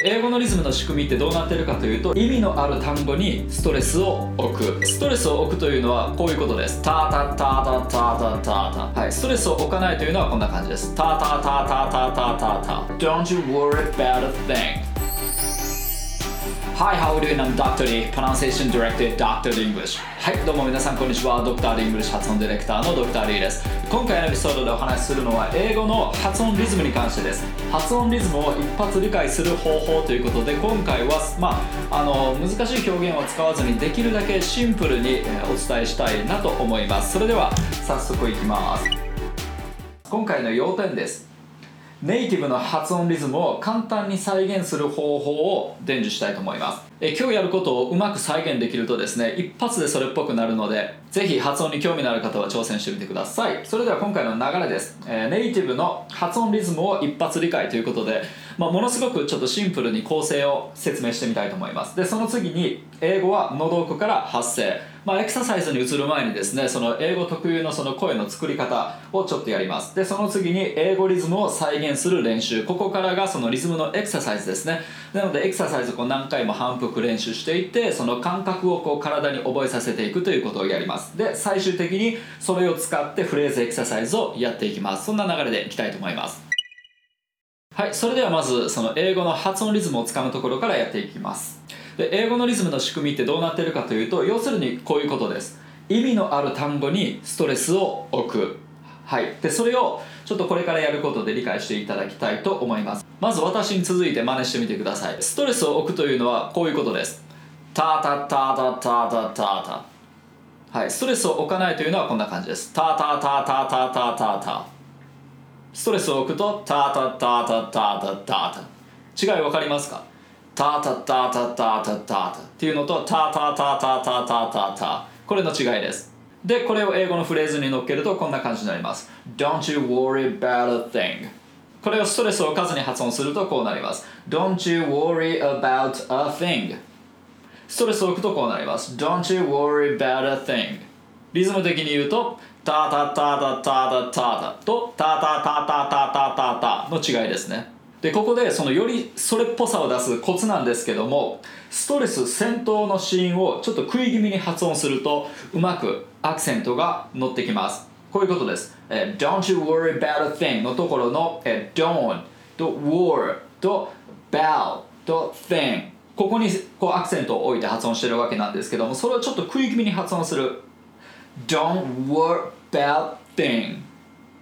英語のリズムの仕組みってどうなってるかというと意味のある単語にストレスを置く。ストレスを置くというのはこういうことです。タタタタタタタタはい。ストレスを置かないというのはこんな感じです。タタタタタタタタ Don't you worry about a thing. Hi, how are you? Doing? I'm Dr. Lee, Pronunciation Director, Dr. English. はい、どうも皆さん、こんにちは。Dr. English 発音ディレクターの Dr. Lee です。今回のエピソードでお話しするのは、英語の発音リズムに関してです。発音リズムを一発理解する方法ということで、今回は、まあ、あの難しい表現を使わずに、できるだけシンプルにお伝えしたいなと思います。それでは、早速いきます。今回の要点です。ネイティブの発音リズムを簡単に再現する方法を伝授したいと思います。え今日やることをうまく再現できるとですね一発でそれっぽくなるのでぜひ発音に興味のある方は挑戦してみてください。それでは今回の流れです、えー、ネイティブの発音リズムを一発理解ということで、まあ、ものすごくちょっとシンプルに構成を説明してみたいと思います。でその次に英語は喉奥から発声。まあ、エクササイズに移る前にですねその英語特有のその声の作り方をちょっとやります。でその次に英語リズムを再現する練習。ここからがそのリズムのエクササイズですね。なのでエクササイズをこう何回も反復練習していってその感覚をこう体に覚えさせていくということをやります。で最終的にそれを使ってフレーズエクササイズをやっていきます。そんな流れでいきたいと思います。はいそれではまずその英語の発音リズムをつかむところからやっていきます。で英語のリズムの仕組みってどうなってるかというと要するにこういうことです。意味のある単語にストレスを置く。はい。でそれをちょっとこれからやることで理解していただきたいと思います。まず私に続いて真似してみてください。ストレスを置くというのはこういうことです。タタタタタタタタはい。ストレスを置かないというのはこんな感じです。タタタタタタタタストレスを置くとタタタタタタタタ違い分かりますか？タタタタタタタっていうのとタタタタタタタタこれの違いですでこれを英語のフレーズに乗っけるとこんな感じになります Don't you worry about a thing これをストレスをかずに発音するとこうなります Don't you worry about a thing ストレスを置くとこうなります Don't you worry about a thing リズム的に言うとタタタタタタタタとタタタタタタタタの違いですねでここでそのよりそれっぽさを出すコツなんですけどもストレス先頭のシーンをちょっと食い気味に発音するとうまくアクセントが乗ってきます。こういうことです、え Don't you worry about a thing のところの、え Don't と war と bow と thing ここにこうアクセントを置いて発音してるわけなんですけどもそれをちょっと食い気味に発音する。Don't worry about thing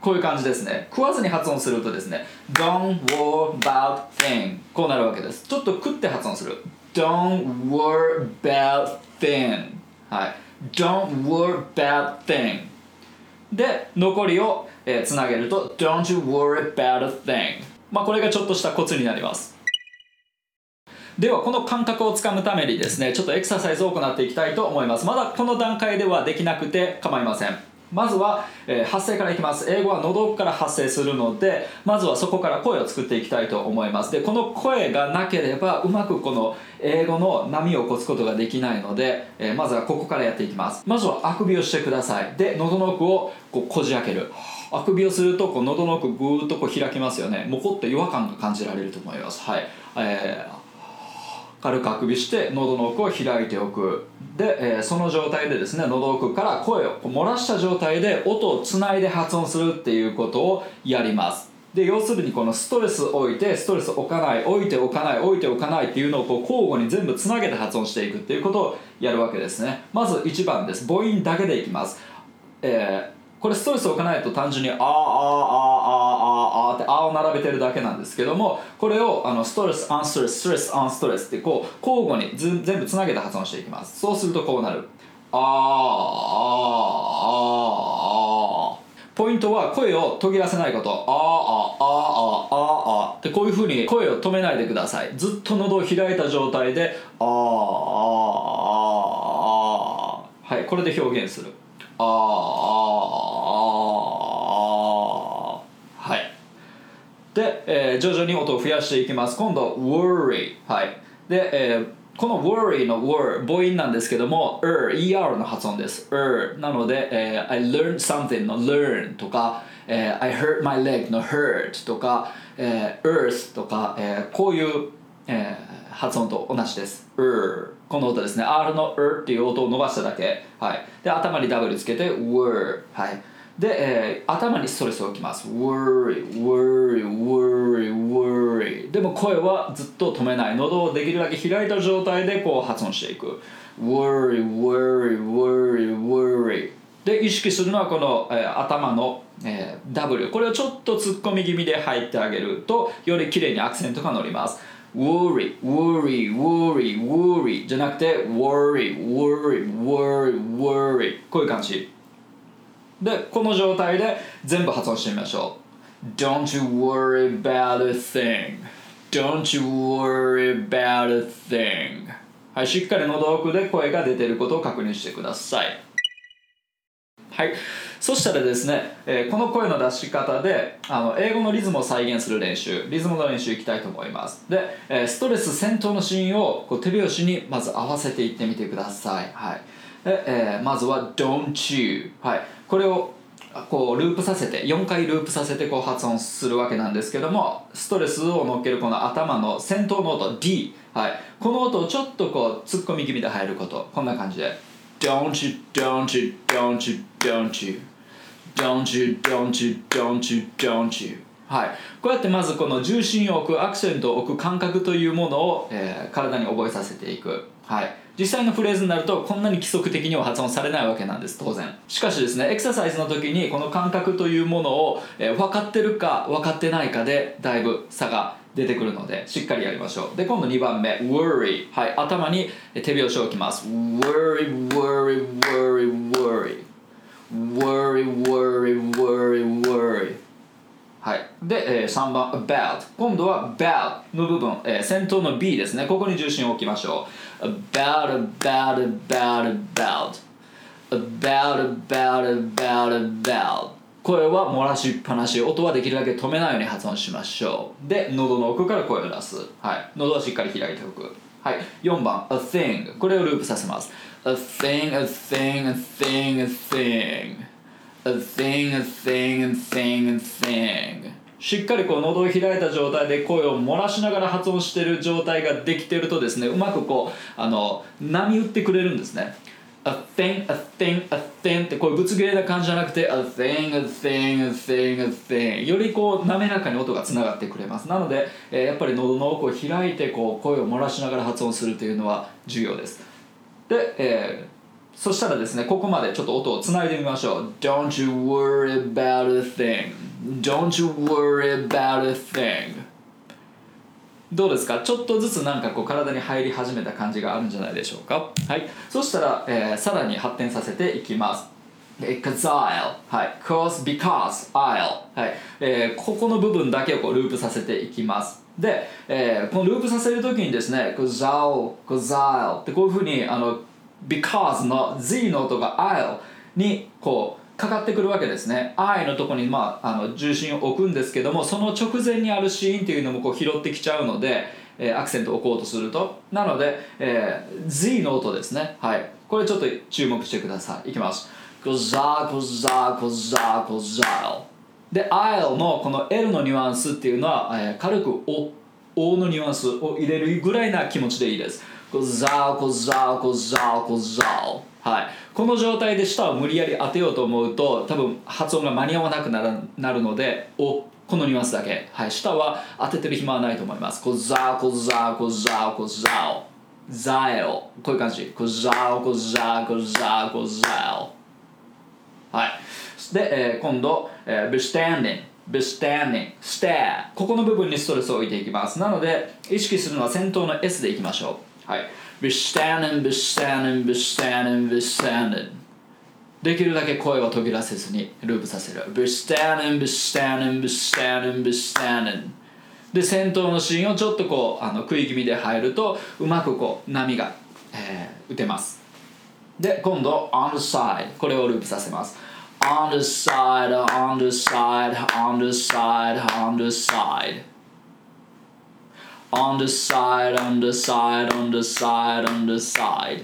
こういう感じですね。食わずに発音するとですね Don't worry about thing こうなるわけです。ちょっと食って発音する。Don't worry about thing はい。Don't worry about thing で残りを、えー、つなげると Don't you worry about a thing まあこれがちょっとしたコツになります。ではこの感覚をつかむためにですねちょっとエクササイズを行っていきたいと思います。まだこの段階ではできなくて構いません。まずは、えー、発声からいきます。英語は喉奥から発声するのでまずはそこから声を作っていきたいと思います。でこの声がなければうまくこの英語の波を起こすことができないので、えー、まずはここからやっていきます。まずはあくびをしてください。で喉の奥をこうこじ開ける。あくびをするとこう喉の奥ぐーっとこう開きますよね。もこっと違和感が感じられると思います。はい、えー軽くあくびして喉の奥を開いておく。で、えー、その状態でですね喉奥から声を漏らした状態で音をつないで発音するっていうことをやります。で要するにこのストレスを置いてストレス置かない置いておかない置いておかないっていうのをこう交互に全部つなげて発音していくっていうことをやるわけですね。まず1番です。母音だけでいきます、えーこれストレスを置かないと単純に「あーあーあーあーあーあー」って「あ」を並べてるだけなんですけどもこれをあのストレスアンストレスストレスアンストレスってこう交互に全部つなげて発音していきます。そうするとこうなる「あーあーあーあー」ポイントは声を途切らせないこと「あーあーあーあー。あー」ってこういうふうに声を止めないでください。ずっと喉を開いた状態で「あーあーあーあー」はいこれで表現する「あーあー。徐々に音を増やしていきます。今度 worry はい。で、えーこの worry の word 母音なんですけども er, er の発音です。er なので、えー、I learned something の learn とか、えー、I hurt my leg の hurt とか、えー、earth とか、えー、こういうえー発音と同じです。er この音ですね。R の er っていう音を伸ばしただけ。はい。で頭に W つけて were はい。で、えー頭にストレスを置きます。worry worry worry worry. でも声はずっと止めない。喉をできるだけ開いた状態でこう発音していく。worry worry worry worry. で意識するのはこの、えー頭の、えー W これをちょっと突っ込み気味で入ってあげるとより綺麗にアクセントが乗ります。worry worry worry worry じゃなくて worry worry worry worry こういう感じ。でこの状態で全部発音してみましょう。Don't you worry about a thing. Don't you worry about a thing. はいしっかり喉奥で声が出てることを確認してください。はい、そしたらですね、えーこの声の出し方であの英語のリズムを再現する練習リズムの練習いきたいと思います。で、えーストレス先頭のシーンをこう手拍子にまず合わせていってみてください、はい。でえーまずは「Don't you」はい、これをこうループさせて4回ループさせてこう発音するわけなんですけどもストレスを乗っけるこの頭の先頭の音 D、はい、この音をちょっとこうツッコミ気味で入ること。こんな感じで。Don't you, don't you, don't you, don't you. Don't you, don't you, don't you, don't you. はい、こうやってまずこの重心を置くアクセントを置く感覚というものを、えー体に覚えさせていく、はい、実際のフレーズになるとこんなに規則的には発音されないわけなんです当然。しかしですねエクササイズの時にこの感覚というものを、えー分かってるか分かってないかでだいぶ差が出てくるのでしっかりやりましょう。で今度2番目。worry はい。頭に手拍子を置きます。worry worry worry worry worry worry worry worry はい、で、えー3番 about 今度は about の部分、えー先頭の B ですねここに重心を置きましょう about about about about about about about about 声は漏らしっぱなし音はできるだけ止めないように発音しましょうで喉の奥から声を出す、はい、喉はしっかり開いておくはい、4番 a thing これをループさせます a thing a thing a thing a thing a thing, a thing, a thing, a thing しっかりこう喉を開いた状態で声を漏らしながら発音してる状態ができてるとですねうまくこうあの波打ってくれるんですね。A thing, a thing, a thing ってこういうぶつ切れな感じじゃなくて a thing, a thing, a thing, a thing よりこう滑らかに音がつながってくれます。なので、えーやっぱり喉の奥を開いてこう声を漏らしながら発音するというのは重要です。で、えーそしたらですねここまでちょっと音をつないでみましょう。Don't you worry about a thing Don't you worry about a thing. どうですか？ちょっとずつなんかこう体に入り始めた感じがあるんじゃないでしょうか？はい。そしたら、えーさらに発展させていきます。え cause I'll はい。Cause because I'll. はい、えーここの部分だけをこうループさせていきます。で、えーこのループさせるときにですね cause I'll cause I'll ってこういうふうにあの because の Z の音が I'll にこうかかってくるわけですね。I のとこに、まあ、あの重心を置くんですけどもその直前にあるシーンっていうのもこう拾ってきちゃうので、えーアクセントを置こうとすると。なので、えー Z の音ですね。はい。これちょっと注目してください。いきます。コザーコザーコザーコザー。で I'll のこの L のニュアンスっていうのは、えー軽くお O のニュアンスを入れるぐらいな気持ちでいいです。コザコザコザコザはい、この状態で舌を無理やり当てようと思うと多分発音が間に合わなくならなるのでおこのニュアンスだけ、はい、舌は当ててる暇はないと思います。コザコザコザコザオザエオこういう感じ。コザオコザコザコザオはい。で、えー今度、えー、be standing be standing stare ここの部分にストレスを置いていきます。なので意識するのは先頭の S でいきましょう。はい。Be standing be standing be standing be standing できるだけ声を途切らせずにループさせる be standing be standing be standing be standing で先頭のシーンをちょっとこうあの食い気味で入るとうまくこう波が、えー打てますで今度 on the side これをループさせます on the side on the side on the side on the side on the side on the side on the side on the side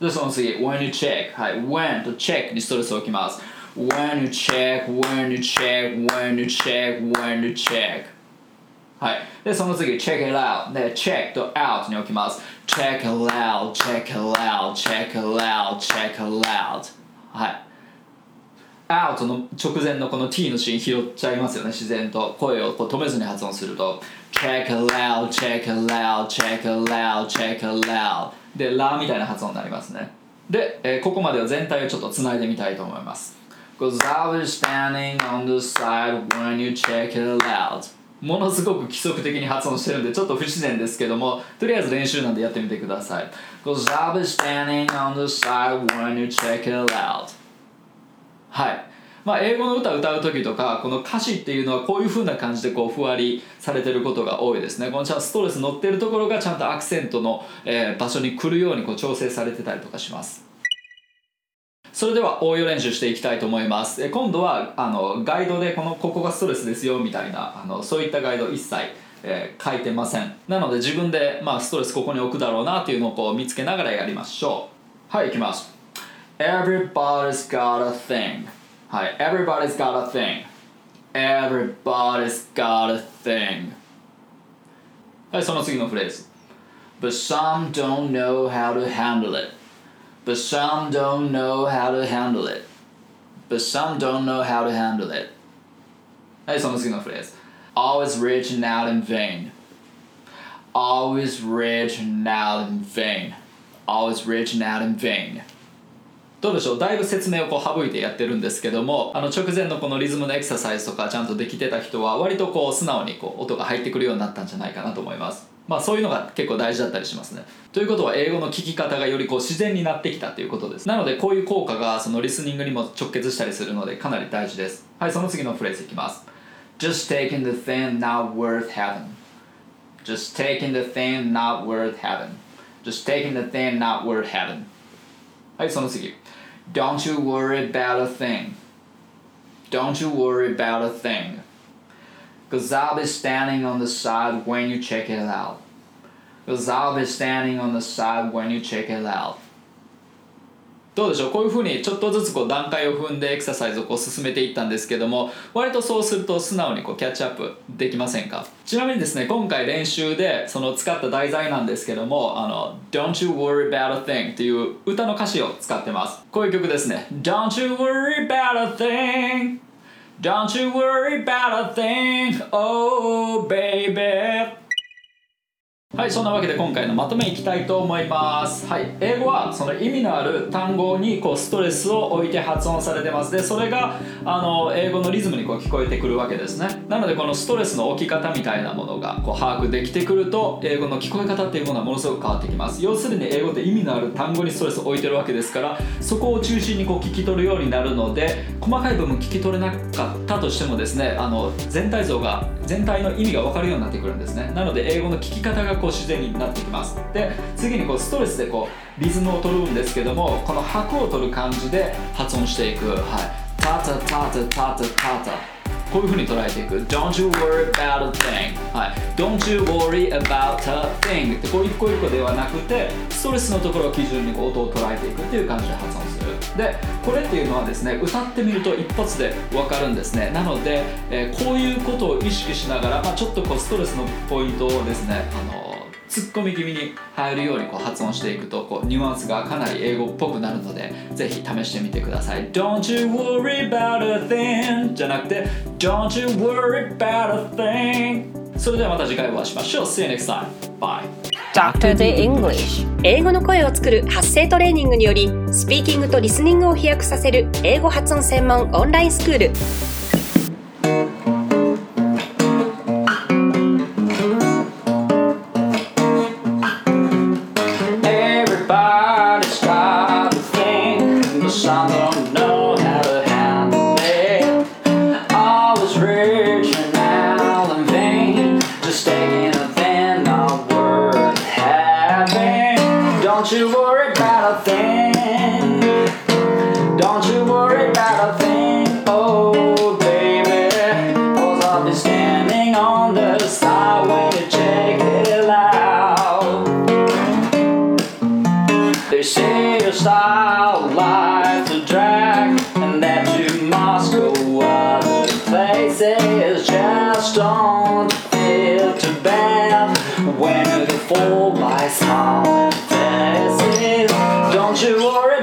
でその次 when you check はい when と check にストレスを置きます when you check when you check when you check when you check はい。で、その次、check it out。で、check と out に置きます。check it out, check it out, check it out, check it out。はい。 Out の直前のこの t のシーン拾っちゃいますよね、自然と。声をこう止めずに発音すると。check it out, check it out, check it out, check it out。で、ラみたいな発音になりますね。で、えーここまでは全体をちょっとつないでみたいと思います。Cause I was standing on the side when you check it out ものすごく規則的に発音してるんでちょっと不自然ですけどもとりあえず練習なんでやってみてください Cause I was standing on the side when you check it out はい。まあ、英語の歌を歌う時とかこの歌詞っていうのはこういう風な感じでこうふわりされてることが多いですね。このちゃんストレス乗ってるところがちゃんとアクセントの、え場所に来るようにこう調整されてたりとかします。それでは応用練習していきたいと思います。今度はあのガイドでこのここがストレスですよみたいなあのそういったガイド一切、えー書いてません。なので自分で、まあ、ストレスここに置くだろうなっていうのをこう見つけながらやりましょう。はいいきます。Everybody's got a thing はい Everybody's got a thing Everybody's got a thing はいその次のフレーズ But some don't know how to handle it But some don't know how to handle it. But some don't know how to handle it. はい、その次のフレーズ。Always reaching out in vain. Always reaching out in vain. Always reaching out in vain. どうでしょう？だいぶ説明をこう省いてやってるんですけどもあの直前のこのリズムのエクササイズとかちゃんとできてた人は割とこう素直にこう音が入ってくるようになったんじゃないかなと思います。まあそういうのが結構大事だったりしますね。ということは英語の聞き方がよりこう自然になってきたということです。なのでこういう効果がそのリスニングにも直結したりするのでかなり大事です。はいその次のフレーズいきます。Just taking the thing not worth having. Just taking the thing not worth having. Just taking the thing not worth having. はいその次 Don't you worry about a thing Don't you worry about a thing Cause I'll be standing on the side when you check it out Cause I'll be standing on the side when you check it out どうでしょう？こういうふうにちょっとずつこう段階を踏んでエクササイズをこう進めていったんですけども割とそうすると素直にこうキャッチアップできませんか？ちなみにですね今回練習でその使った題材なんですけどもあの Don't you worry about a thing っていう歌の歌詞を使ってます。こういう曲ですね。Don't you worry about a thing Don't you worry about a thing Oh baby はいそんなわけで今回のまとめいきたいと思います。はい英語はその意味のある単語にこうストレスを置いて発音されてます。でそれがあの英語のリズムにこう聞こえてくるわけですね。なのでこのストレスの置き方みたいなものがこう把握できてくると英語の聞こえ方っていうものはものすごく変わってきます。要するに英語って意味のある単語にストレスを置いてるわけですからそこを中心にこう聞き取るようになるので細かい部分聞き取れなかったとしてもですねあの全体像が全体の意味が分かるようになってくるんですね。なので英語の聞き方がこう自然になってきます。で次にこうストレスでこうリズムを取るんですけどもこの拍を取る感じで発音していく。はい。タタタタタタタタこういう風に捉えていく。Don't you worry about a thing はい。Don't you worry about a thing ってこう一個一個ではなくてストレスのところを基準にこう音を捉えていくっていう感じで発音する。でこれっていうのはですね歌ってみると一発で分かるんですね。なので、えーこういうことを意識しながら、まあ、ちょっとこうストレスのポイントをですねあのツッコミ気味に入るようにこう発音していくとこうニュアンスがかなり英語っぽくなるのでぜひ試してみてください。Don't you worry about a thing じゃなくて Don't you worry about a thing それではまた次回お会いしましょう。See you next time. Bye. Dr. The English. 英語の声を作る発声トレーニングによりスピーキングとリスニングを飛躍させる英語発音専門オンラインスクール shalom. style life to drag, and that you must go other places just don't feel too bad when you fall by some faces. Don't you worry.